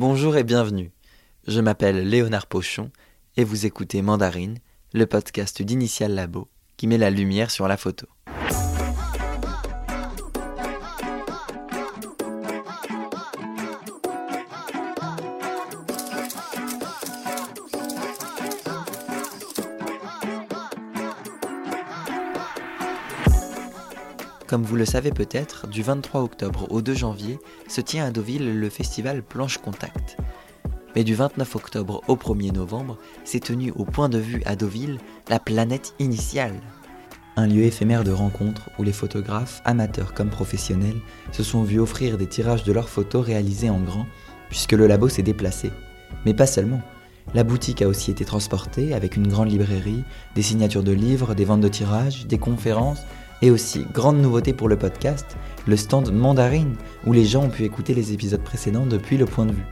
Bonjour et bienvenue. Je m'appelle Léonard Pochon et vous écoutez Mandarine, le podcast d'Initial Labo qui met la lumière sur la photo. Comme vous le savez peut-être, du 23 octobre au 2 janvier se tient à Deauville le festival Planche Contact. Mais du 29 octobre au 1er novembre s'est tenu au point de vue à Deauville la planète initiale. Un lieu éphémère de rencontre où les photographes, amateurs comme professionnels, se sont vus offrir des tirages de leurs photos réalisés en grand, puisque le labo s'est déplacé. Mais pas seulement. La boutique a aussi été transportée avec une grande librairie, des signatures de livres, des ventes de tirages, des conférences et aussi, grande nouveauté pour le podcast, le stand Mandarine, où les gens ont pu écouter les épisodes précédents depuis le point de vue.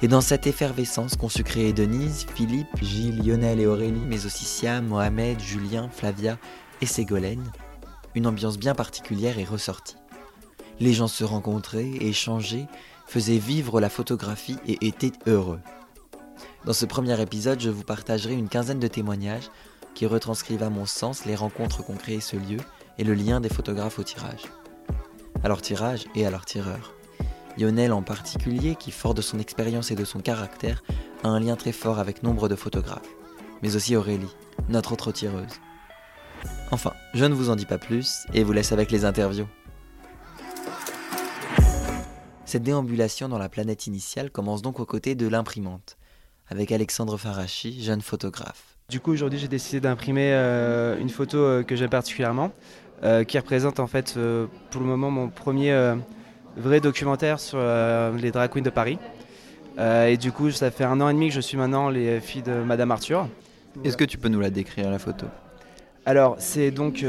Et dans cette effervescence qu'ont su créer Denise, Philippe, Gilles, Lionel et Aurélie, mais aussi Siam, Mohamed, Julien, Flavia et Ségolène, une ambiance bien particulière est ressortie. Les gens se rencontraient, échangeaient, faisaient vivre la photographie et étaient heureux. Dans ce premier épisode, je vous partagerai une quinzaine de témoignages qui retranscrivent à mon sens les rencontres qu'ont créé ce lieu et le lien des photographes au tirage. À leur tirage et à leur tireur. Lionel en particulier, qui fort de son expérience et de son caractère, a un lien très fort avec nombre de photographes, mais aussi Aurélie, notre autre tireuse. Enfin, je ne vous en dis pas plus et vous laisse avec les interviews. Cette déambulation dans la planète initiale commence donc aux côtés de l'imprimante, avec Alexandre Farachi, jeune photographe. Du coup, aujourd'hui, j'ai décidé d'imprimer euh, une photo euh, que j'aime particulièrement, euh, qui représente en fait pour le moment mon premier vrai documentaire sur les drag queens de Paris. et du coup, ça fait un an et demi que je suis maintenant les filles de Madame Arthur. Est-ce que tu peux nous la décrire la photo? Alors, c'est donc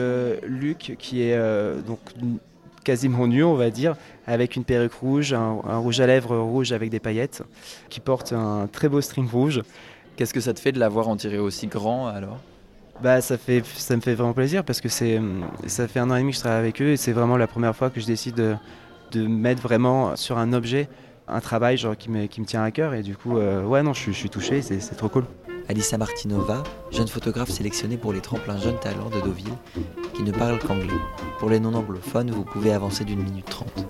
Luc qui est donc quasiment nu, on va dire, avec une perruque rouge, un, un, rouge à lèvres rouge avec des paillettes, qui porte un très beau string rouge. Qu'est-ce que ça te fait de l'avoir en tiré aussi grand alors? Bah, ça, fait, ça me fait vraiment plaisir parce que c'est, ça fait un an et demi que je travaille avec eux et c'est vraiment la première fois que je décide de, mettre vraiment sur un objet un travail genre, qui, me, tient à cœur et du coup, euh, ouais, non, je, suis touché, c'est trop cool. Alissa Martinova, jeune photographe sélectionnée pour les tremplins Jeunes Talents de Deauville, qui ne parle qu'anglais. Pour les non-anglophones, vous pouvez avancer d'une minute trente.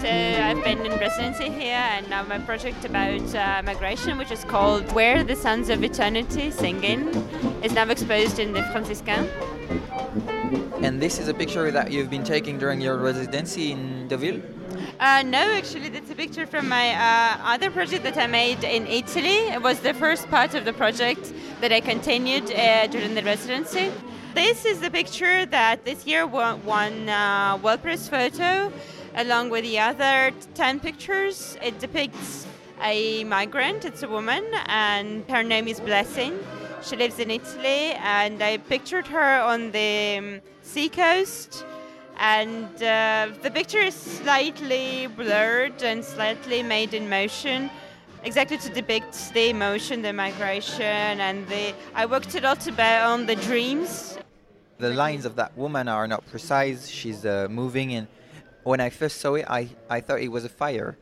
So I've been in residency here, and now my project about uh, migration, which is called "Where the Sons of Eternity Singing," is now exposed in the Franciscan. And this is a picture that you've been taking during your residency in Deauville? Uh, no, actually, that's a picture from my uh, other project that I made in Italy. It was the first part of the project that I continued uh, during the residency. This is the picture that this year won, won uh, Well Press Photo along with the other 10 pictures. It depicts a migrant, it's a woman, and her name is Blessing. She lives in Italy, and I pictured her on the um, sea coast. And uh, the picture is slightly blurred and slightly made in motion, exactly to depict the emotion, the migration, and the. I worked a lot about on the dreams. The lines of that woman are not precise. She's uh, moving and when I first saw it, I, I thought it was a fire.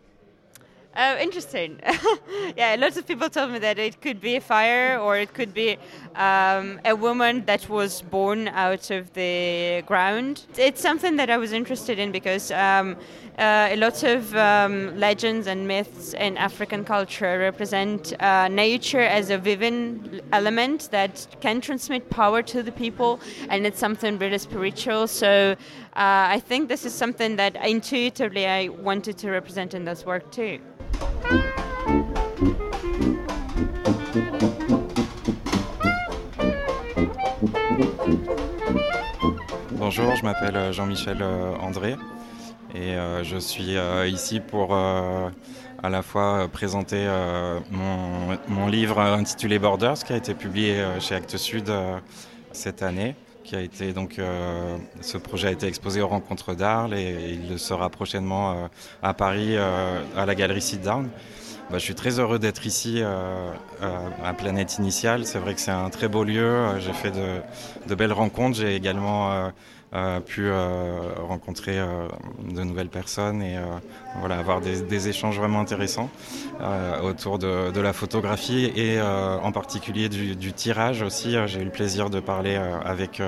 Oh, interesting. yeah, lots of people told me that it could be a fire or it could be um, a woman that was born out of the ground. It's something that I was interested in because um, uh, a lot of um, legends and myths in African culture represent uh, nature as a viving element that can transmit power to the people, and it's something really spiritual. So uh, I think this is something that intuitively I wanted to represent in this work too. Bonjour, je m'appelle euh, Jean-Michel euh, André et euh, je suis ici pour à la fois présenter mon, mon, livre intitulé Borders qui a été publié chez Actes Sud cette année qui a été donc ce projet a été exposé aux rencontres d'Arles et, il sera prochainement à Paris à la galerie Sit Down. Bah, je suis très heureux d'être ici euh, à Planète Initiale. C'est vrai que c'est un très beau lieu. J'ai fait de, belles rencontres. J'ai également euh, pu rencontrer de nouvelles personnes et voilà, avoir des, échanges vraiment intéressants autour de, la photographie et en particulier du, tirage aussi. J'ai eu le plaisir de parler avec,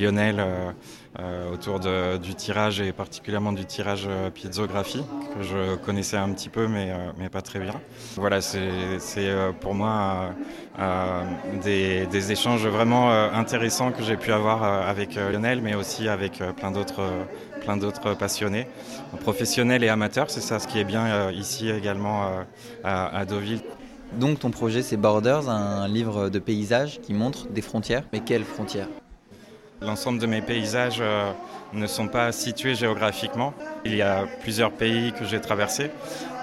Lionel. autour du tirage et particulièrement du tirage piezographie que je connaissais un petit peu mais, mais pas très bien. Voilà, c'est pour moi des, échanges vraiment intéressants que j'ai pu avoir avec Lionel mais aussi avec plein d'autres plein d'autres passionnés, professionnels et amateurs. C'est ça ce qui est bien euh, ici également euh, à, Deauville. Donc ton projet c'est Borders, un livre de paysages qui montre des frontières. Mais quelles frontières? L'ensemble de mes paysages euh, ne sont pas situés géographiquement. Il y a plusieurs pays que j'ai traversés,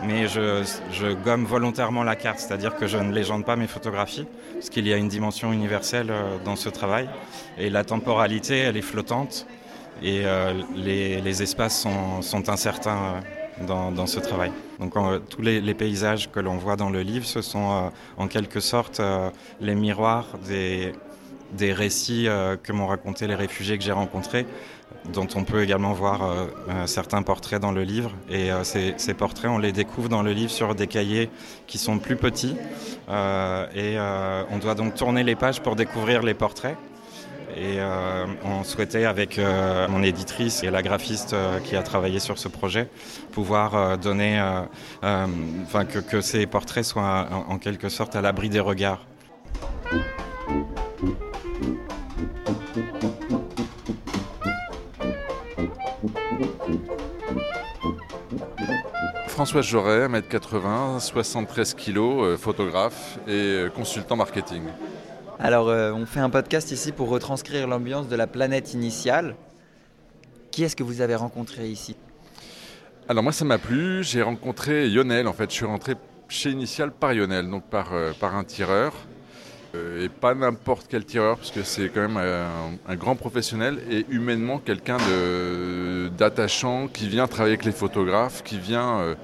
mais je, je, gomme volontairement la carte, c'est-à-dire que je ne légende pas mes photographies, parce qu'il y a une dimension universelle dans ce travail. Et la temporalité, elle est flottante et euh, les, espaces sont, incertains euh, dans, ce travail. Donc tous les, paysages que l'on voit dans le livre, ce sont euh, en quelque sorte les miroirs des, récits que m'ont raconté les réfugiés que j'ai rencontrés, dont on peut également voir certains portraits dans le livre. Et ces, portraits, on les découvre dans le livre sur des cahiers qui sont plus petits. et on doit donc tourner les pages pour découvrir les portraits. Et euh, on souhaitait, avec euh, mon éditrice et la graphiste euh, qui a travaillé sur ce projet, pouvoir donner, enfin que, ces portraits soient en, quelque sorte à l'abri des regards. François Joret, 1m80, 73 kg, photographe et consultant marketing. Alors, euh, on fait un podcast ici pour retranscrire l'ambiance de la planète initiale. Qui est-ce que vous avez rencontré ici? Alors, moi, ça m'a plu. J'ai rencontré Lionel. En fait, je suis rentré chez Initial par Lionel, donc par, euh, par un tireur. Euh, et pas n'importe quel tireur, parce que c'est quand même un, grand professionnel et humainement quelqu'un d'attachant qui vient travailler avec les photographes, qui vient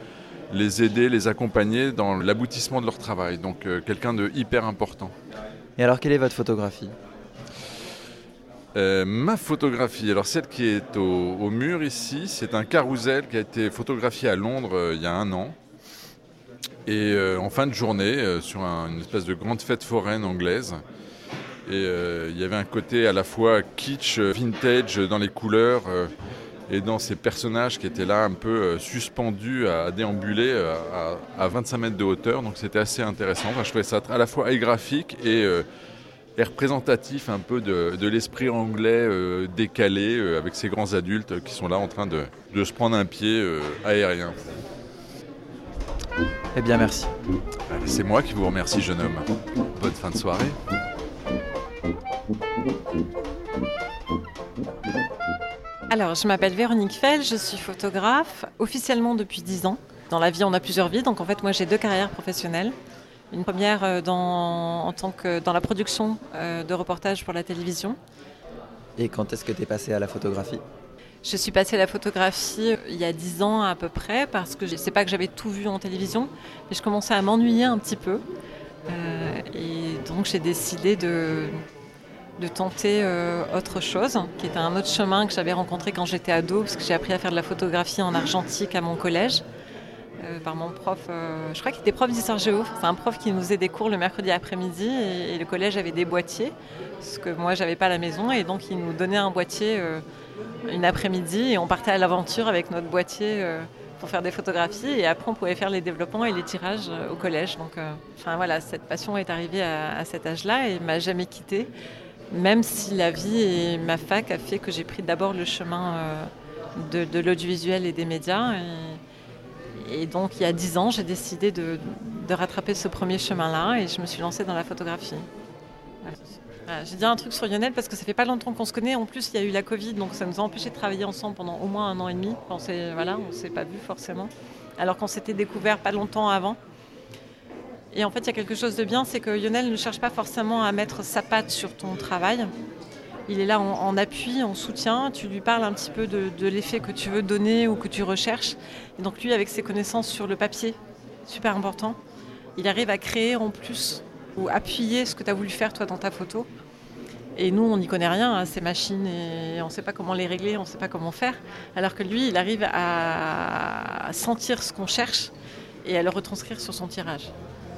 les aider, les accompagner dans l'aboutissement de leur travail. Donc, quelqu'un de hyper important. Et alors, quelle est votre photographie euh, ma photographie, alors celle qui est au, mur ici, c'est un carrousel qui a été photographié à Londres euh, il y a un an. Et euh, en fin de journée, sur une espèce de grande fête foraine anglaise. Et il y avait un côté à la fois kitsch, vintage dans les couleurs et dans ces personnages qui étaient là un peu suspendus à, déambuler à, 25 mètres de hauteur. Donc c'était assez intéressant. je trouvais ça à la fois graphique et est représentatif un peu de, l'esprit anglais euh, décalé euh, avec ces grands adultes qui sont là en train de, se prendre un pied euh, aérien. Eh bien, merci. C'est moi qui vous remercie, jeune homme. Bonne fin de soirée. Alors, je m'appelle Véronique Fell, je suis photographe officiellement depuis 10 ans. Dans la vie, on a plusieurs vies, donc en fait, moi j'ai deux carrières professionnelles. Une première euh, dans, en tant que dans la production euh, de reportages pour la télévision. Et quand est-ce que tu es passé à la photographie? Je suis passée à la photographie euh, il y a 10 ans à peu près, parce que c'est pas que j'avais tout vu en télévision, mais je commençais à m'ennuyer un petit peu. et donc j'ai décidé de, de tenter autre chose, qui était un autre chemin que j'avais rencontré quand j'étais ado, parce que j'ai appris à faire de la photographie en argentique à mon collège. Euh, par mon prof, euh, je crois qu'il était prof d'histoire géo. C'est un prof qui nous faisait des cours le mercredi après-midi et, le collège avait des boîtiers, ce que moi j'avais pas à la maison et donc il nous donnait un boîtier euh, une après-midi et on partait à l'aventure avec notre boîtier pour faire des photographies et après on pouvait faire les développements et les tirages au collège. Donc enfin voilà, cette passion est arrivée à, cet âge-là et m'a jamais quittée, même si la vie et ma fac a fait que j'ai pris d'abord le chemin de, de l'audiovisuel et des médias. Et, donc, il y a dix ans, j'ai décidé de, rattraper ce premier chemin-là et je me suis lancée dans la photographie. J'ai dit un truc sur Lionel parce que ça fait pas longtemps qu'on se connaît. En plus, il y a eu la Covid, donc ça nous a empêché de travailler ensemble pendant au moins un an et demi. On ne voilà, on s'est pas vu forcément, alors qu'on s'était découvert pas longtemps avant. Et en fait, il y a quelque chose de bien, c'est que Lionel ne cherche pas forcément à mettre sa patte sur ton travail. Il est là en, appui, en soutien. Tu lui parles un petit peu de, l'effet que tu veux donner ou que tu recherches. Et donc lui, avec ses connaissances sur le papier, super important, il arrive à créer en plus ou appuyer ce que tu as voulu faire toi dans ta photo. Et nous, on n'y connaît rien à ces machines et on ne sait pas comment les régler, on ne sait pas comment faire. Alors que lui, il arrive à sentir ce qu'on cherche et à le retranscrire sur son tirage.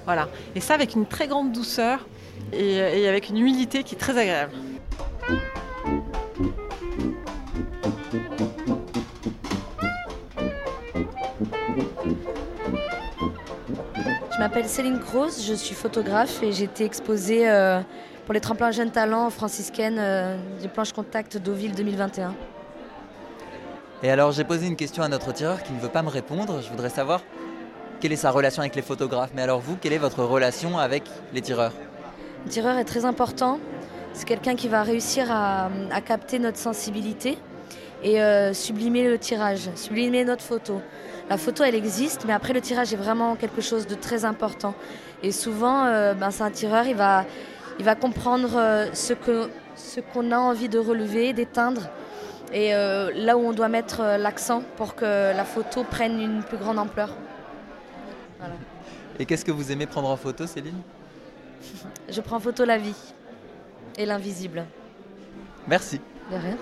Voilà. Et ça avec une très grande douceur et, avec une humilité qui est très agréable. Je m'appelle Céline Gross, je suis photographe et j'ai été exposée euh, pour les tremplins jeunes talents franciscaines euh, du planche contact Deauville 2021. Et alors j'ai posé une question à notre tireur qui ne veut pas me répondre. Je voudrais savoir quelle est sa relation avec les photographes? Mais alors vous, quelle est votre relation avec les tireurs? Le tireur est très important. C'est quelqu'un qui va réussir à, capter notre sensibilité et euh, sublimer le tirage, sublimer notre photo. La photo, elle existe, mais après le tirage est vraiment quelque chose de très important. Et souvent, euh, ben, c'est un tireur, il va, comprendre euh, ce qu'on a envie de relever, d'éteindre, et là où on doit mettre l'accent pour que la photo prenne une plus grande ampleur. Et qu'est-ce que vous aimez prendre en photo, Céline? Je prends en photo la vie et l'invisible. Merci. De rien.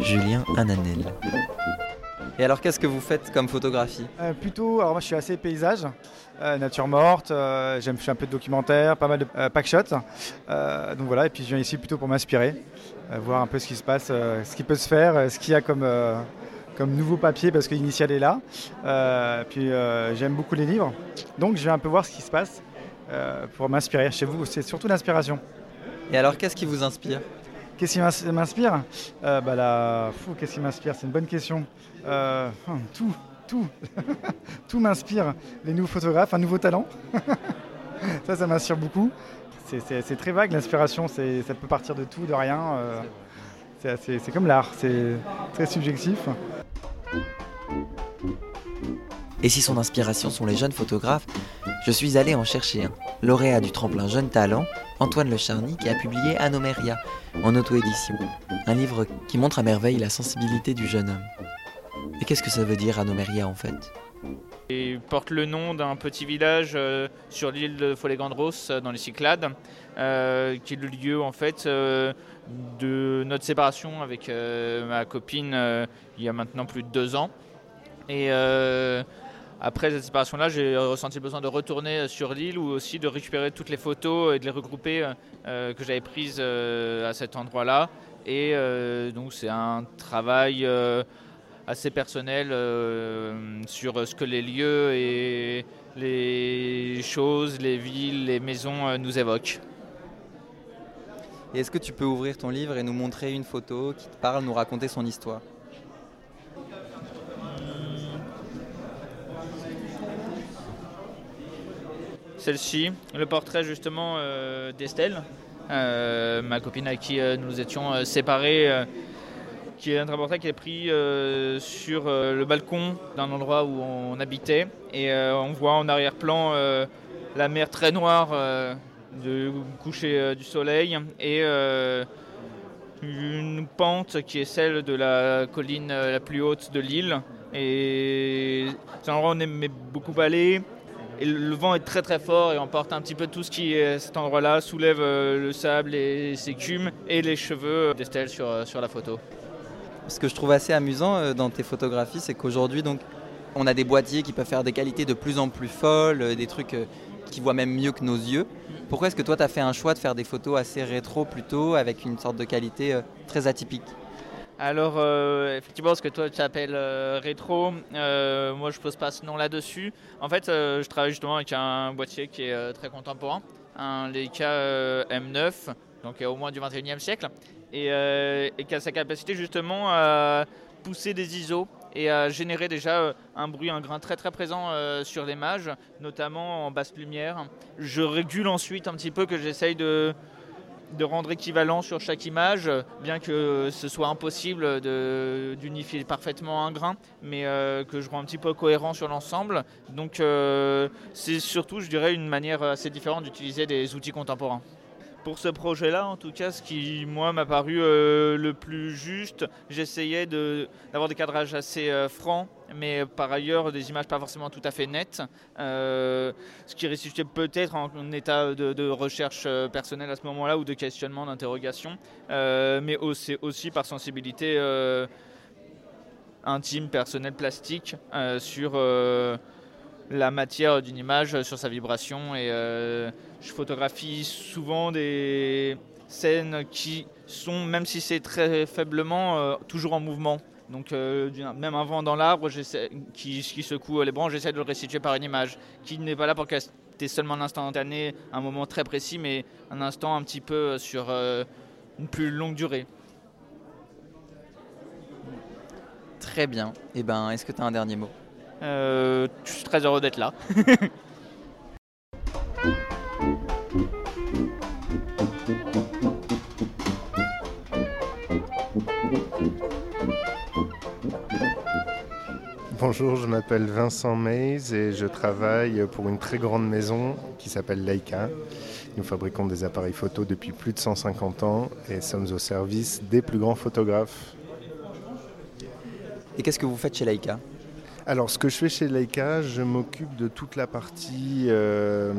Julien Ananel. Et alors, qu'est-ce que vous faites comme photographie? Euh, Plutôt, alors moi je suis assez paysage, euh, nature morte, euh, j'aime faire un peu de documentaire, pas mal de pack shots. donc voilà, et puis je viens ici plutôt pour m'inspirer, voir un peu ce qui se passe, ce qui peut se faire, ce qu'il y a comme, comme nouveau papier parce que l'initial est là. puis j'aime beaucoup les livres, donc je viens un peu voir ce qui se passe pour m'inspirer. Chez vous, c'est surtout l'inspiration. Et alors, qu'est-ce qui vous inspire? Qu'est-ce qui m'inspire? Euh, bah Qu'est-ce qui m'inspire? C'est une bonne question. Euh, hum, tout, tout. tout m'inspire. Les nouveaux photographes, un nouveau talent. ça, ça m'inspire beaucoup. C'est très vague l'inspiration, ça peut partir de tout, de rien. Euh, c'est comme l'art, c'est très subjectif. Et si son inspiration sont les jeunes photographes, je suis allé en chercher un. Lauréat du tremplin Jeune Talent, Antoine Le Charny, qui a publié Anomeria en auto-édition. Un livre qui montre à merveille la sensibilité du jeune homme. Et qu'est-ce que ça veut dire Anomeria en fait? Il porte le nom d'un petit village euh, sur l'île de Folegandros euh, dans les Cyclades, euh, qui est le lieu en fait de notre séparation avec ma copine il y a maintenant plus de deux ans. Et après cette séparation-là, j'ai ressenti le besoin de retourner sur l'île ou aussi de récupérer toutes les photos et de les regrouper euh, que j'avais prises euh, à cet endroit-là. Et euh, donc c'est un travail assez personnel sur ce que les lieux et les choses, les villes, les maisons nous évoquent. Est-ce que tu peux ouvrir ton livre et nous montrer une photo qui te parle, nous raconter son histoire? Celle-ci, le portrait justement euh, d'Estelle, euh, ma copine à qui euh, nous étions séparés, qui est un portrait qui est pris sur le balcon d'un endroit où on habitait et on voit en arrière-plan la mer très noire de coucher du soleil et une pente qui est celle de la colline la plus haute de l'île. Et c'est un endroit où on aimait beaucoup aller. Le vent est très très fort et emporte un petit peu tout ce qui est cet endroit-là, soulève euh, le sable et ses écumes et les cheveux d'Estelle sur, euh, sur la photo. Ce que je trouve assez amusant euh, dans tes photographies, c'est qu'aujourd'hui, donc, on a des boîtiers qui peuvent faire des qualités de plus en plus folles, des trucs qui voient même mieux que nos yeux. Pourquoi est-ce que toi, tu as fait un choix de faire des photos assez rétro plutôt, avec une sorte de qualité très atypique? Alors, euh, effectivement, ce que toi tu appelles euh, rétro, euh, moi je pose pas ce nom là-dessus. En fait, je travaille justement avec un boîtier qui est très contemporain, un Leica M9, donc au moins du 21e siècle, et, et, qui a sa capacité justement à pousser des ISO et à générer déjà un bruit, un grain très très présent sur l'image, notamment en basse lumière. Je régule ensuite un petit peu que j'essaye de de rendre équivalent sur chaque image, bien que ce soit impossible d'unifier parfaitement un grain, mais euh, que je rends un petit peu cohérent sur l'ensemble. Donc euh, c'est surtout, je dirais, une manière assez différente d'utiliser des outils contemporains. Pour ce projet-là, en tout cas, ce qui, moi, m'a paru euh, le plus juste, j'essayais d'avoir des cadrages assez euh, francs, mais par ailleurs des images pas forcément tout à fait nettes, ce qui ressuscitait peut-être en, état de, recherche personnelle à ce moment-là ou de questionnement, d'interrogation, mais aussi, aussi, par sensibilité intime, personnelle, plastique sur la matière d'une image, sur sa vibration et je photographie souvent des scènes qui sont, même si c'est très faiblement, euh, toujours en mouvement. Donc euh, même un vent dans l'arbre qui, secoue les branches, j'essaie de le restituer par une image, qui n'est pas là pour capter seulement un instantané, un moment très précis, mais un instant un petit peu sur euh, une plus longue durée. Très bien. Et eh ben, est-ce que tu as un dernier mot? Je suis très heureux d'être là. Bonjour, je m'appelle Vincent Mays et je travaille pour une très grande maison qui s'appelle Leica. Nous fabriquons des appareils photo depuis plus de 150 ans et sommes au service des plus grands photographes. Et qu'est-ce que vous faites chez Leica? Alors, ce que je fais chez Leica, je m'occupe de toute la partie euh,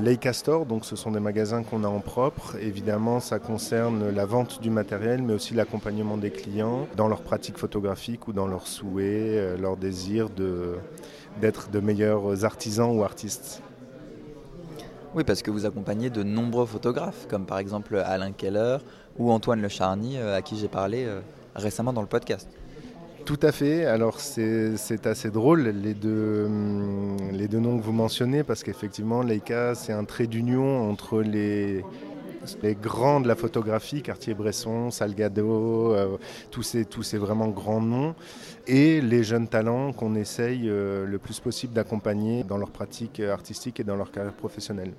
Leica Store. Donc, ce sont des magasins qu'on a en propre. Évidemment, ça concerne la vente du matériel, mais aussi l'accompagnement des clients dans leurs pratiques photographiques ou dans leurs souhaits, euh, leur désir d'être de meilleurs artisans ou artistes. Oui, parce que vous accompagnez de nombreux photographes, comme par exemple Alain Keller ou Antoine Le Charny, euh, à qui j'ai parlé récemment dans le podcast. Tout à fait. Alors c'est assez drôle les deux, hum, les deux noms que vous mentionnez parce qu'effectivement Leica c'est un trait d'union entre les, grands de la photographie, Cartier-Bresson, Salgado, euh, tous, ces, tous vraiment grands noms, et les jeunes talents qu'on essaye euh, le plus possible d'accompagner dans leur pratique artistique et dans leur carrière professionnelle.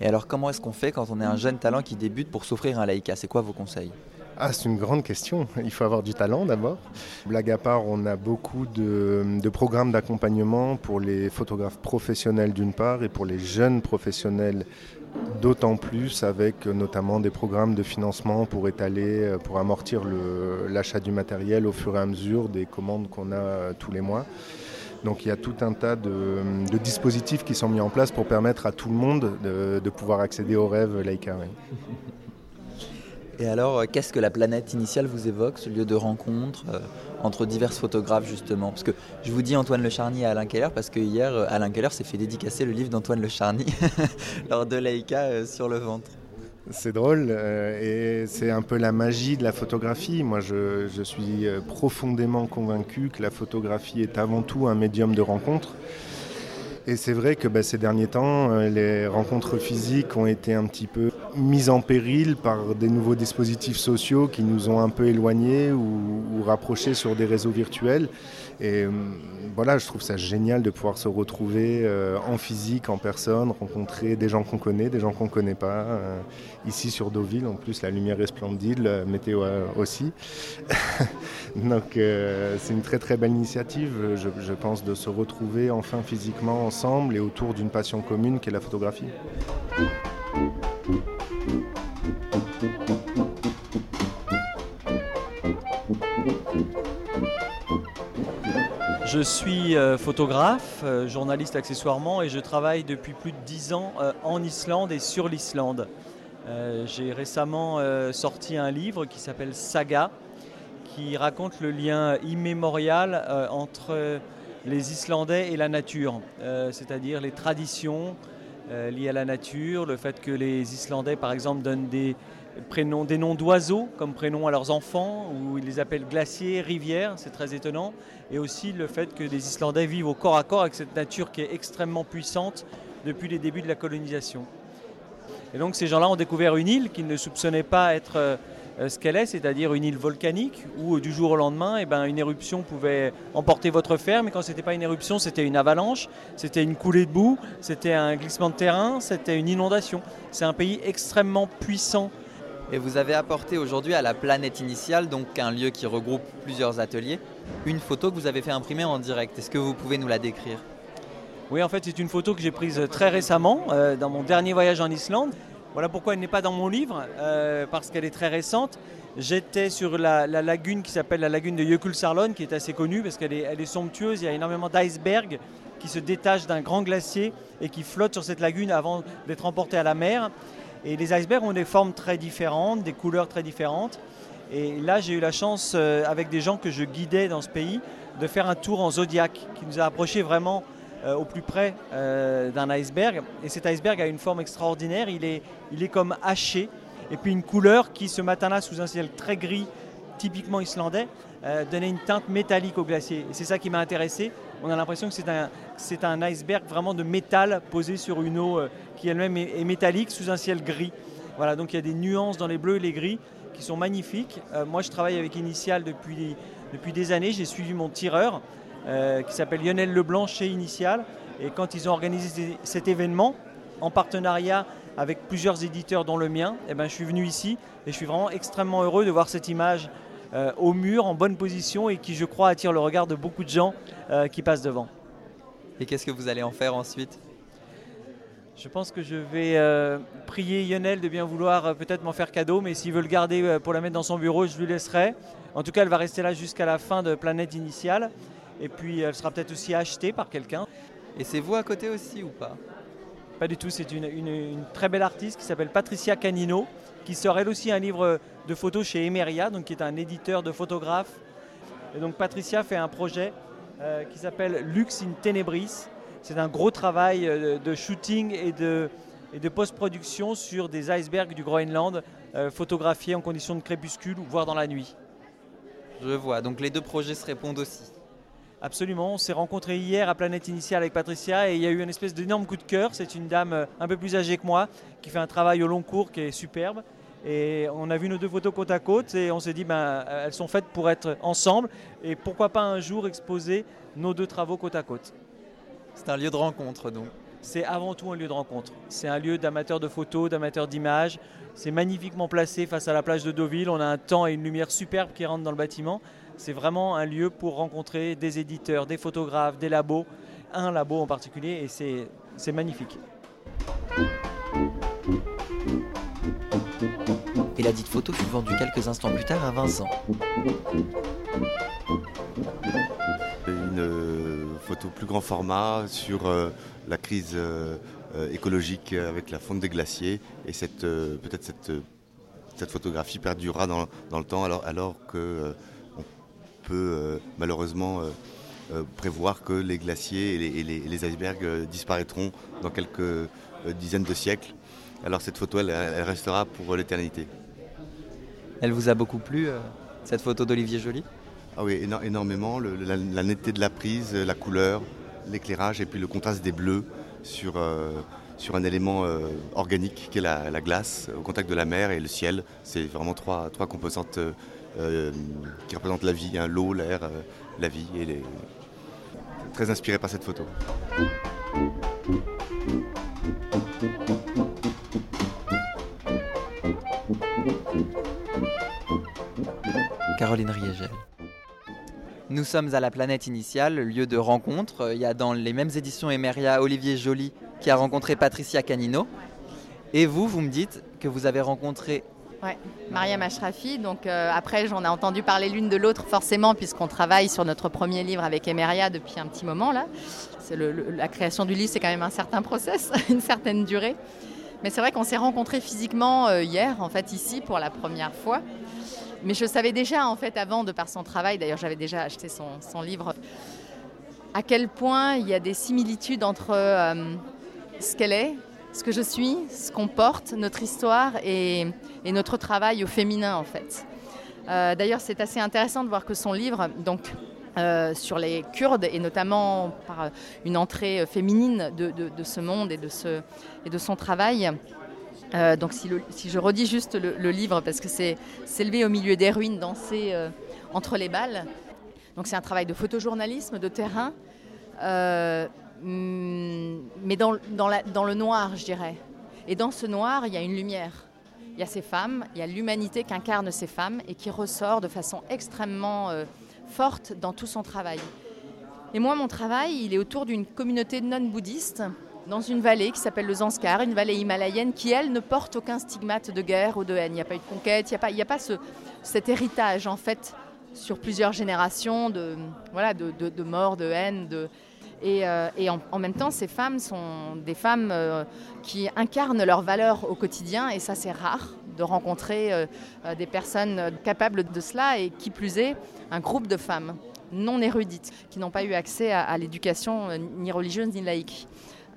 Et alors comment est-ce qu'on fait quand on est un jeune talent qui débute pour s'offrir un Leica? C'est quoi vos conseils? Ah, c'est une grande question. Il faut avoir du talent d'abord. Blague à part, on a beaucoup de, programmes d'accompagnement pour les photographes professionnels d'une part et pour les jeunes professionnels d'autant plus avec notamment des programmes de financement pour étaler, pour amortir l'achat du matériel au fur et à mesure des commandes qu'on a euh, tous les mois. Donc il y a tout un tas de, dispositifs qui sont mis en place pour permettre à tout le monde de, pouvoir accéder aux rêves Leica. Et alors, euh, qu'est-ce que la planète initiale vous évoque, ce lieu de rencontre euh, entre divers photographes justement? Parce que je vous dis Antoine Le Charny et Alain Keller parce que hier, euh, Alain Keller s'est fait dédicacer le livre d'Antoine Le Charny lors de Laïka sur le ventre. C'est drôle et c'est un peu la magie de la photographie. Moi, je, suis profondément convaincu que la photographie est avant tout un médium de rencontre. Et c'est vrai que bah, ces derniers temps, les rencontres physiques ont été un petit peu mises en péril par des nouveaux dispositifs sociaux qui nous ont un peu éloignés ou, rapprochés sur des réseaux virtuels. Et euh, voilà, je trouve ça génial de pouvoir se retrouver euh, en physique, en personne, rencontrer des gens qu'on connaît, des gens qu'on ne connaît pas. ici sur Deauville, en plus, la lumière est splendide, la météo aussi. Donc c'est une très très belle initiative, je pense, de se retrouver enfin physiquement ensemble et autour d'une passion commune qui est la photographie. Je suis euh, photographe, euh, journaliste accessoirement et je travaille depuis plus de dix ans euh, en Islande et sur l'Islande. J'ai récemment sorti un livre qui s'appelle Saga, qui raconte le lien immémorial entre les Islandais et la nature, c'est-à-dire les traditions liées à la nature, le fait que les Islandais, par exemple, donnent des des noms d'oiseaux comme prénoms à leurs enfants, ou ils les appellent glaciers, rivières, c'est très étonnant, et aussi le fait que les Islandais vivent au corps à corps avec cette nature qui est extrêmement puissante depuis les débuts de la colonisation. Et donc ces gens-là ont découvert une île qu'ils ne soupçonnaient pas être euh, euh, ce qu'elle est, c'est-à-dire une île volcanique où du jour au lendemain, eh ben, une éruption pouvait emporter votre ferme. Et quand ce n'était pas une éruption, c'était une avalanche, c'était une coulée de boue, c'était un glissement de terrain, c'était une inondation. C'est un pays extrêmement puissant. Et vous avez apporté aujourd'hui à la planète initiale, donc un lieu qui regroupe plusieurs ateliers, une photo que vous avez fait imprimer en direct. Est-ce que vous pouvez nous la décrire? Oui, en fait, c'est une photo que j'ai prise très récemment, euh, dans mon dernier voyage en Islande. Voilà pourquoi elle n'est pas dans mon livre, euh, parce qu'elle est très récente. J'étais sur la, lagune qui s'appelle la lagune de Jökulsárlón, qui est assez connue parce qu'elle est, est somptueuse. Il y a énormément d'icebergs qui se détachent d'un grand glacier et qui flottent sur cette lagune avant d'être emportés à la mer. Et les icebergs ont des formes très différentes, des couleurs très différentes. Et là, j'ai eu la chance, euh, avec des gens que je guidais dans ce pays, de faire un tour en Zodiac, qui nous a approchés vraiment euh, au plus près euh, d'un iceberg. Et cet iceberg a une forme extraordinaire, il est, il est comme haché, et puis une couleur qui, ce matin-là, sous un ciel très gris, typiquement islandais, donnait une teinte métallique au glacier. Et c'est ça qui m'a intéressé. On a l'impression que c'est un, iceberg vraiment de métal posé sur une eau qui elle-même est, métallique sous un ciel gris. Voilà, donc il y a des nuances dans les bleus et les gris qui sont magnifiques. moi, je travaille avec Initial depuis depuis des années, j'ai suivi mon tireur euh, qui s'appelle Lionel Leblanc chez Initial. Et quand ils ont organisé cet événement en partenariat avec plusieurs éditeurs dont le mien, eh ben, je suis venu ici et je suis vraiment extrêmement heureux de voir cette image euh, au mur en bonne position et qui, je crois, attire le regard de beaucoup de gens euh, qui passent devant. Et qu'est-ce que vous allez en faire ensuite? Je pense que je vais prier Lionel de bien vouloir peut-être m'en faire cadeau, mais s'il veut le garder pour la mettre dans son bureau, je lui laisserai. En tout cas, elle va rester là jusqu'à la fin de Planète Initiale. Et puis, elle sera peut-être aussi achetée par quelqu'un. Et c'est vous à côté aussi ou pas? Pas du tout. C'est une, très belle artiste qui s'appelle Patricia Canino, qui sort elle aussi un livre de photos chez Emeria, donc qui est un éditeur de photographes. Et donc, Patricia fait un projet euh, qui s'appelle Lux in Tenebris. C'est un gros travail euh, de shooting et de, et de post-production sur des icebergs du Groenland, euh, photographiés en conditions de crépuscule, voire dans la nuit. Je vois, donc les deux projets se répondent aussi. Absolument, on s'est rencontrés hier à Planète Initiale avec Patricia et il y a eu une espèce d'énorme coup de cœur. C'est une dame un peu plus âgée que moi qui fait un travail au long cours qui est superbe. Et on a vu nos deux photos côte à côte et on s'est dit ben, elles sont faites pour être ensemble et pourquoi pas un jour exposer nos deux travaux côte à côte. C'est un lieu de rencontre donc. C'est avant tout un lieu de rencontre. C'est un lieu d'amateurs de photos, d'amateurs d'images. C'est magnifiquement placé face à la plage de Deauville. On a un temps et une lumière superbe qui rentrent dans le bâtiment. C'est vraiment un lieu pour rencontrer des éditeurs, des photographes, des labos, un labo en particulier, et c'est magnifique. Et la dite photo fut vendue quelques instants plus tard à Vincent. Une euh, photo plus grand format sur euh, la crise euh, écologique avec la fonte des glaciers et cette peut-être cette, cette photographie perdurera dans, dans, le temps alors, alors peut malheureusement prévoir que les glaciers et les, icebergs disparaîtront dans quelques dizaines de siècles. Alors cette photo, elle restera pour l'éternité. Elle vous a beaucoup plu, cette photo d'Olivier Joly? Ah oui, énormément. La, netteté de la prise, la couleur, l'éclairage et puis le contraste des bleus sur, euh, sur un élément euh, organique qui est la, la, glace au contact de la mer et le ciel. C'est vraiment trois, trois composantes euh, qui représentent la vie, hein, l'eau, l'air, la vie. Et les... Très inspiré par cette photo. Caroline Riegel. Nous sommes à la planète initiale, lieu de rencontre. Il y a dans les mêmes éditions Emeria Olivier Joly qui a rencontré Patricia Canino. Et vous, vous me dites que vous avez rencontré Ouais, Mariam Ashrafi. Donc euh, après, j'en ai entendu parler l'une de l'autre forcément, puisqu'on travaille sur notre premier livre avec Emeria depuis un petit moment là. La création du livre, c'est quand même un certain process, une certaine durée. Mais c'est vrai qu'on s'est rencontrés physiquement euh, hier, en fait, ici pour la première fois. Mais je savais déjà, en fait, avant, de par son travail, d'ailleurs j'avais déjà acheté son, livre, à quel point il y a des similitudes entre euh, ce qu'elle est, ce que je suis, ce qu'on porte, notre histoire et, notre travail au féminin, en fait. Euh, d'ailleurs, c'est assez intéressant de voir que son livre, donc, euh, sur les Kurdes, et notamment par une entrée féminine de, ce monde et et de son travail, euh, donc si, je redis juste le, livre, parce que c'est s'élever au milieu des ruines, danser euh, entre les balles. Donc c'est un travail de photojournalisme, de terrain, euh, mais dans, le noir, je dirais. Et dans ce noir, il y a une lumière. Il y a ces femmes, il y a l'humanité qu'incarnent ces femmes et qui ressort de façon extrêmement euh, forte dans tout son travail. Et moi, mon travail, il est autour d'une communauté non bouddhiste dans une vallée qui s'appelle le Zanskar, une vallée himalayenne qui, elle, ne porte aucun stigmate de guerre ou de haine. Il n'y a pas eu de conquête, il n'y a pas, cet héritage, en fait, sur plusieurs générations de, voilà, de, de, de haine. Et, euh, en, même temps, ces femmes sont des femmes euh, qui incarnent leurs valeurs au quotidien, et ça, c'est rare de rencontrer euh, des personnes capables de cela, et qui plus est, un groupe de femmes non érudites, qui n'ont pas eu accès à l'éducation ni religieuse ni laïque.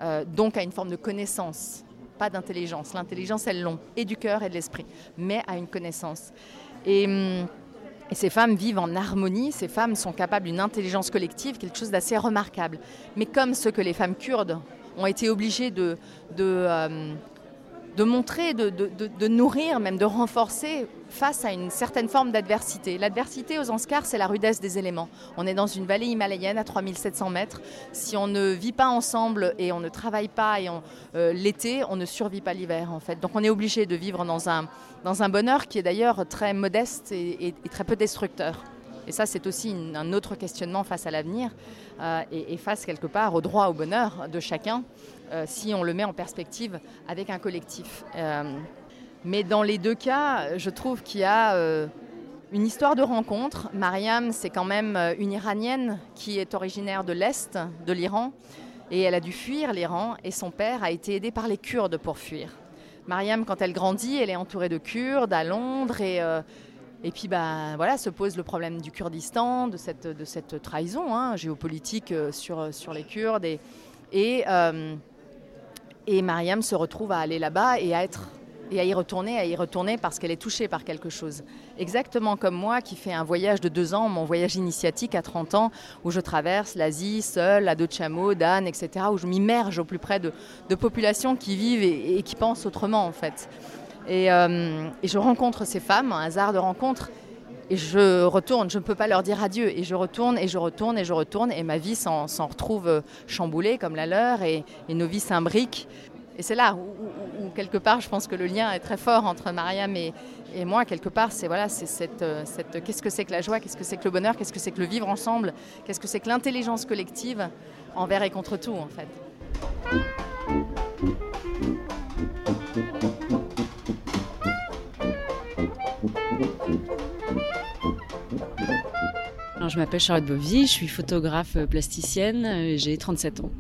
Euh, donc à une forme de connaissance, pas d'intelligence. L'intelligence, elles l'ont, et du cœur et de l'esprit, mais à une connaissance. Et, hum, et, ces femmes vivent en harmonie, ces femmes sont capables d'une intelligence collective, quelque chose d'assez remarquable. Mais comme ce que les femmes kurdes ont été obligées de, de, euh, de montrer, de, de, de, nourrir, même de renforcer face à une certaine forme d'adversité. L'adversité aux Anscars, c'est la rudesse des éléments. On est dans une vallée himalayenne à 3700 mètres. Si on ne vit pas ensemble et on ne travaille pas et euh, l'été, on ne survit pas l'hiver en fait. Donc on est obligé de vivre dans un, dans un bonheur qui est d'ailleurs très modeste et, très peu destructeur. Et ça, c'est aussi un autre questionnement face à l'avenir euh, et, et, face quelque part au droit au bonheur de chacun euh, si on le met en perspective avec un collectif. Euh, mais dans les deux cas, je trouve qu'il y a euh, une histoire de rencontre. Mariam, c'est quand même une Iranienne qui est originaire de l'Est de l'Iran et elle a dû fuir l'Iran et son père a été aidé par les Kurdes pour fuir. Mariam, quand elle grandit, elle est entourée de Kurdes à Londres et, euh, et puis bah, voilà, se pose le problème du Kurdistan, de cette, de cette trahison hein, géopolitique sur, sur les Kurdes. Et, euh, et Mariam se retrouve à aller là-bas et à être et à y retourner, à y retourner parce qu'elle est touchée par quelque chose. Exactement comme moi qui fais un voyage de deux ans, mon voyage initiatique à 30 ans, où je traverse l'Asie seule, à dos de chameau, d'âne, etc., où je m'immerge au plus près de, populations qui vivent et, qui pensent autrement en fait. Et, euh, et je rencontre ces femmes, un hasard de rencontre, et je retourne, je ne peux pas leur dire adieu, et je retourne, et je retourne, et je retourne, et ma vie s'en retrouve chamboulée comme la leur, et, et nos vies s'imbriquent. Et c'est là où, quelque part, je pense que le lien est très fort entre Mariam et, moi. Quelque part, c'est voilà, c'est cette, cette qu'est-ce que c'est que la joie, qu'est-ce que c'est que le bonheur, qu'est-ce que c'est que le vivre ensemble, qu'est-ce que c'est que l'intelligence collective envers et contre tout, en fait. Alors, je m'appelle Charlotte Bovy, je suis photographe plasticienne, j'ai 37 ans.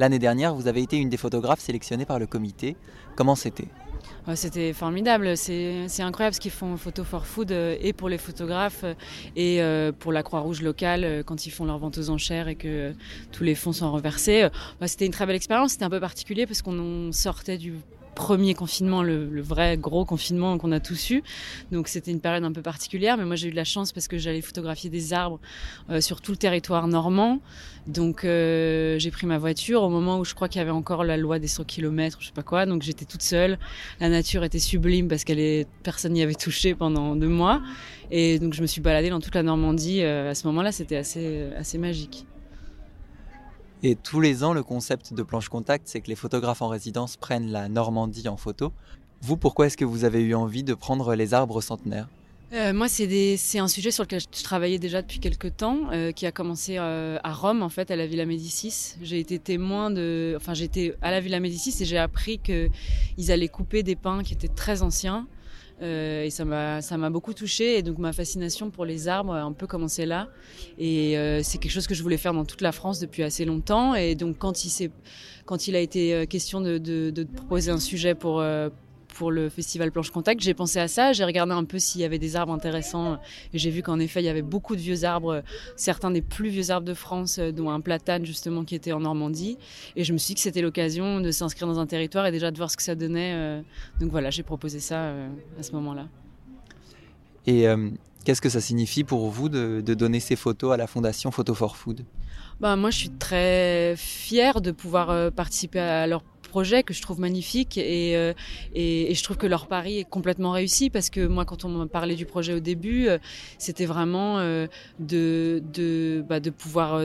L'année dernière, vous avez été une des photographes sélectionnées par le comité. Comment c'était? C'était formidable, c'est incroyable ce qu'ils font Photo for Food et pour les photographes et pour la Croix-Rouge locale quand ils font leur vente aux enchères et que tous les fonds sont reversés. C'était une très belle expérience, c'était un peu particulier parce qu'on sortait du premier confinement, le, vrai gros confinement qu'on a tous eu. Donc c'était une période un peu particulière, mais moi j'ai eu de la chance parce que j'allais photographier des arbres euh, sur tout le territoire normand. Donc euh, j'ai pris ma voiture au moment où je crois qu'il y avait encore la loi des 100 km, je sais pas quoi. Donc j'étais toute seule. La nature était sublime parce qu'elle est personne n'y avait touché pendant deux mois. Et donc je me suis baladée dans toute la Normandie. Euh, à ce moment-là, c'était assez assez magique. Et tous les ans, le concept de planche contact, c'est que les photographes en résidence prennent la Normandie en photo. Vous, pourquoi est-ce que vous avez eu envie de prendre les arbres centenaires euh, moi, c'est un sujet sur lequel je travaillais déjà depuis quelques temps, euh, qui a commencé euh, à Rome, en fait, à la Villa Médicis. J'ai été témoin de, enfin, j'étais à la Villa Médicis et j'ai appris qu'ils allaient couper des pins qui étaient très anciens. Euh, et ça m'a beaucoup touché et donc ma fascination pour les arbres a un peu commencé là. Et euh, c'est quelque chose que je voulais faire dans toute la France depuis assez longtemps. Et donc quand il quand il a été question de, proposer un sujet pour euh, pour le festival Planche Contact, j'ai pensé à ça, j'ai regardé un peu s'il y avait des arbres intéressants et j'ai vu qu'en effet il y avait beaucoup de vieux arbres, certains des plus vieux arbres de France, dont un platane justement qui était en Normandie et je me suis dit que c'était l'occasion de s'inscrire dans un territoire et déjà de voir ce que ça donnait. Donc voilà, j'ai proposé ça à ce moment-là. Et euh, qu'est-ce que ça signifie pour vous de, de, donner ces photos à la fondation Photo for Food? Bah, Moi je suis très fière de pouvoir euh, participer à leur projet que je trouve magnifique et, euh, et, je trouve que leur pari est complètement réussi parce que moi quand on m'a parlé du projet au début euh, c'était vraiment euh, de, de, bah, pouvoir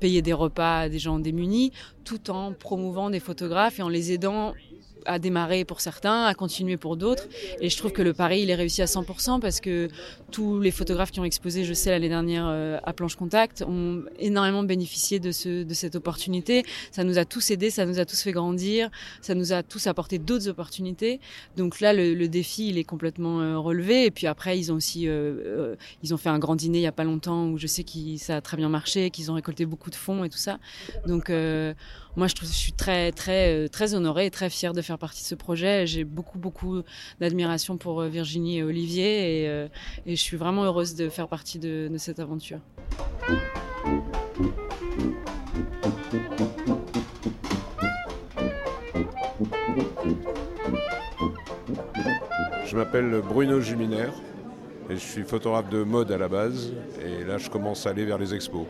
payer des repas à des gens démunis tout en promouvant des photographes et en les aidant a démarré pour certains, a continué pour d'autres. Et je trouve que le pari, il est réussi à 100% parce que tous les photographes qui ont exposé, je sais, l'année dernière euh, à Planche Contact, ont énormément bénéficié de, ce, de cette opportunité. Ça nous a tous aidés, ça nous a tous fait grandir, ça nous a tous apporté d'autres opportunités. Donc là, le, défi, il est complètement euh, relevé. Et puis après, ils ont aussi, euh, ils ont fait un grand dîner il y a pas longtemps où je sais que ça a très bien marché, qu'ils ont récolté beaucoup de fonds et tout ça. Donc moi, je, trouve, je suis très, très, euh, très honorée et très fière de faire partie de ce projet. J'ai beaucoup, beaucoup d'admiration pour euh, Virginie et Olivier et, euh, et, je suis vraiment heureuse de faire partie de, de cette aventure. Je m'appelle Bruno Juminer et je suis photographe de mode à la base et là je commence à aller vers les expos.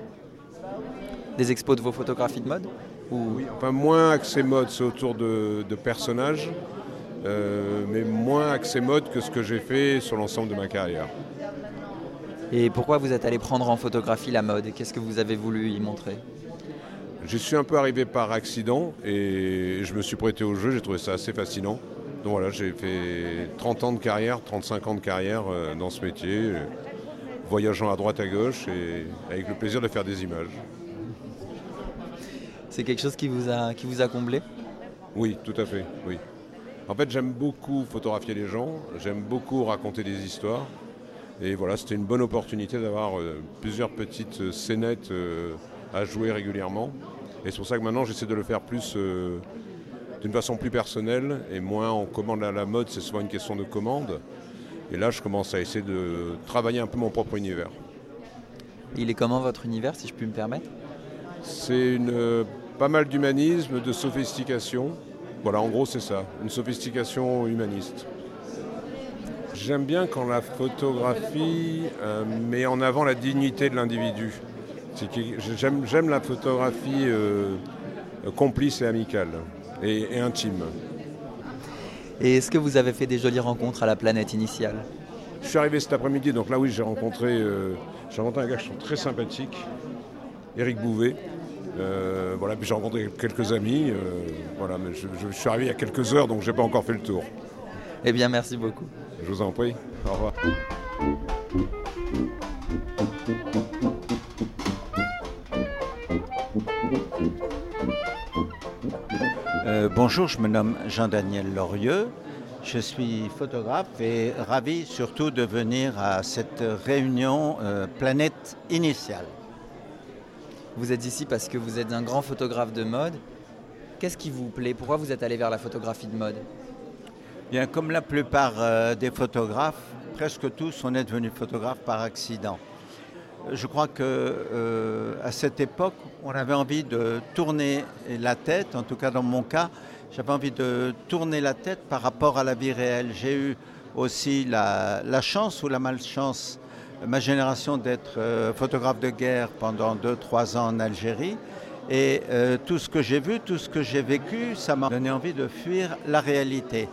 Des expos de vos photographies de mode? Enfin moins axé mode, c'est autour de, de personnages, euh, mais moins axé mode que ce que j'ai fait sur l'ensemble de ma carrière. Et pourquoi vous êtes allé prendre en photographie la mode? Et qu'est-ce que vous avez voulu y montrer? Je suis un peu arrivé par accident et je me suis prêté au jeu, j'ai trouvé ça assez fascinant. Donc voilà, j'ai fait 30 ans de carrière, 35 ans de carrière euh, dans ce métier, voyageant à droite à gauche et avec le plaisir de faire des images. C'est quelque chose qui vous a, qui vous a comblé? Oui, tout à fait, oui. En fait, j'aime beaucoup photographier les gens, j'aime beaucoup raconter des histoires. Et voilà, c'était une bonne opportunité d'avoir euh, plusieurs petites euh, scénettes euh, à jouer régulièrement. Et c'est pour ça que maintenant, j'essaie de le faire plus d'une façon plus personnelle et moins en commande à la mode, c'est souvent une question de commande. Et là, je commence à essayer de travailler un peu mon propre univers. Il est comment votre univers, si je puis me permettre? C'est une pas mal d'humanisme, de sophistication. Voilà, en gros, c'est ça, une sophistication humaniste. J'aime bien quand la photographie euh, met en avant la dignité de l'individu. J'aime la photographie euh, complice et amicale et, et intime. Et est-ce que vous avez fait des jolies rencontres à la planète initiale? Je suis arrivé cet après-midi, donc là oui, j'ai rencontré, euh, rencontré un gars qui très sympathique, Éric Bouvet, euh, voilà, puis j'ai rencontré quelques amis. Euh, voilà, mais je, je, suis arrivé il y a quelques heures, donc j'ai pas encore fait le tour. Eh bien, merci beaucoup. Je vous en prie. Au revoir. Euh, bonjour, je me nomme Jean-Daniel Lorieux. Je suis photographe et ravi surtout de venir à cette réunion euh, Planète Initiale. Vous êtes ici parce que vous êtes un grand photographe de mode. Qu'est-ce qui vous plaît? Pourquoi vous êtes allé vers la photographie de mode? Bien, comme la plupart euh, des photographes, presque tous, on est devenus photographes par accident. Je crois que euh, à cette époque, on avait envie de tourner la tête. En tout cas, dans mon cas, j'avais envie de tourner la tête par rapport à la vie réelle. J'ai eu aussi la, la chance ou la malchance ma génération d'être euh, photographe de guerre pendant 2-3 ans en Algérie. Et euh, tout ce que j'ai vu, tout ce que j'ai vécu, ça m'a donné envie de fuir la réalité.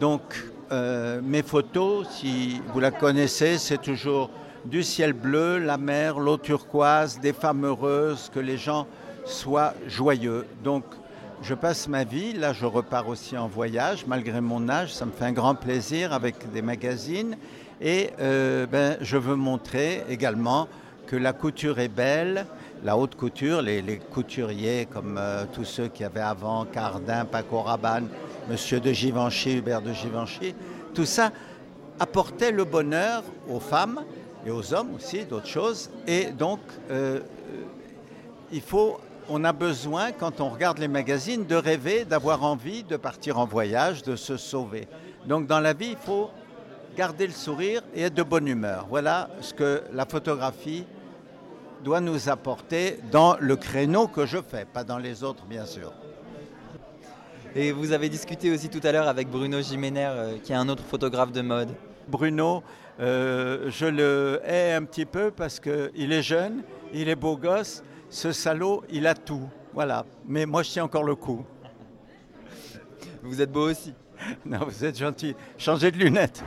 Donc euh, mes photos, si vous la connaissez, c'est toujours du ciel bleu, la mer, l'eau turquoise, des femmes heureuses, que les gens soient joyeux. Donc je passe ma vie, là je repars aussi en voyage, malgré mon âge, ça me fait un grand plaisir avec des magazines. Et euh, ben, je veux montrer également que la couture est belle, la haute couture, les, couturiers comme euh, tous ceux qui avaient avant, Cardin, Paco Rabanne, Monsieur de Givenchy, Hubert de Givenchy, tout ça apportait le bonheur aux femmes et aux hommes aussi, d'autres choses. Et donc, euh, il faut, on a besoin, quand on regarde les magazines, de rêver, d'avoir envie de partir en voyage, de se sauver. Donc, dans la vie, il faut garder le sourire et être de bonne humeur. Voilà ce que la photographie doit nous apporter dans le créneau que je fais, pas dans les autres bien sûr. Et vous avez discuté aussi tout à l'heure avec Bruno Jiméner, euh, qui est un autre photographe de mode. Bruno, euh, je le hais un petit peu parce qu'il est jeune, il est beau gosse, ce salaud, il a tout. Voilà, mais moi je tiens encore le coup. Vous êtes beau aussi. Non, vous êtes gentil. Changez de lunettes.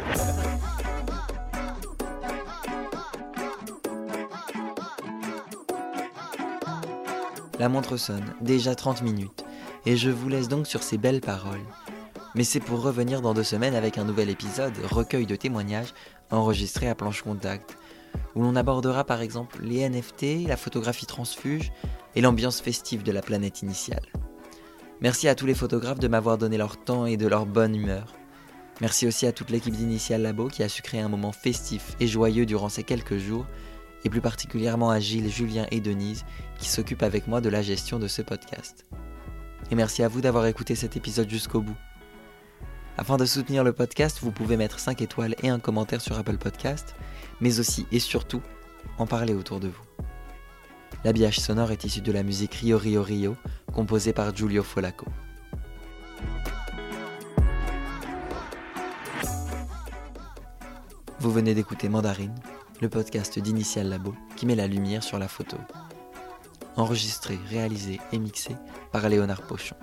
La montre sonne, déjà 30 minutes, et je vous laisse donc sur ces belles paroles. Mais c'est pour revenir dans deux semaines avec un nouvel épisode, recueil de témoignages, enregistré à Planche Contact, où l'on abordera par exemple les NFT, la photographie transfuge et l'ambiance festive de la planète initiale. Merci à tous les photographes de m'avoir donné leur temps et de leur bonne humeur. Merci aussi à toute l'équipe d'Initial Labo qui a su créer un moment festif et joyeux durant ces quelques jours, et plus particulièrement à Gilles, Julien et Denise qui s'occupent avec moi de la gestion de ce podcast. Et merci à vous d'avoir écouté cet épisode jusqu'au bout. Afin de soutenir le podcast, vous pouvez mettre 5 étoiles et un commentaire sur Apple Podcast, mais aussi et surtout en parler autour de vous. L'habillage sonore est issu de la musique Rio Rio Rio, composée par Giulio Folaco. Vous venez d'écouter Mandarine, le podcast d'Initial Labo qui met la lumière sur la photo. Enregistré, réalisé et mixé par Léonard Pochon.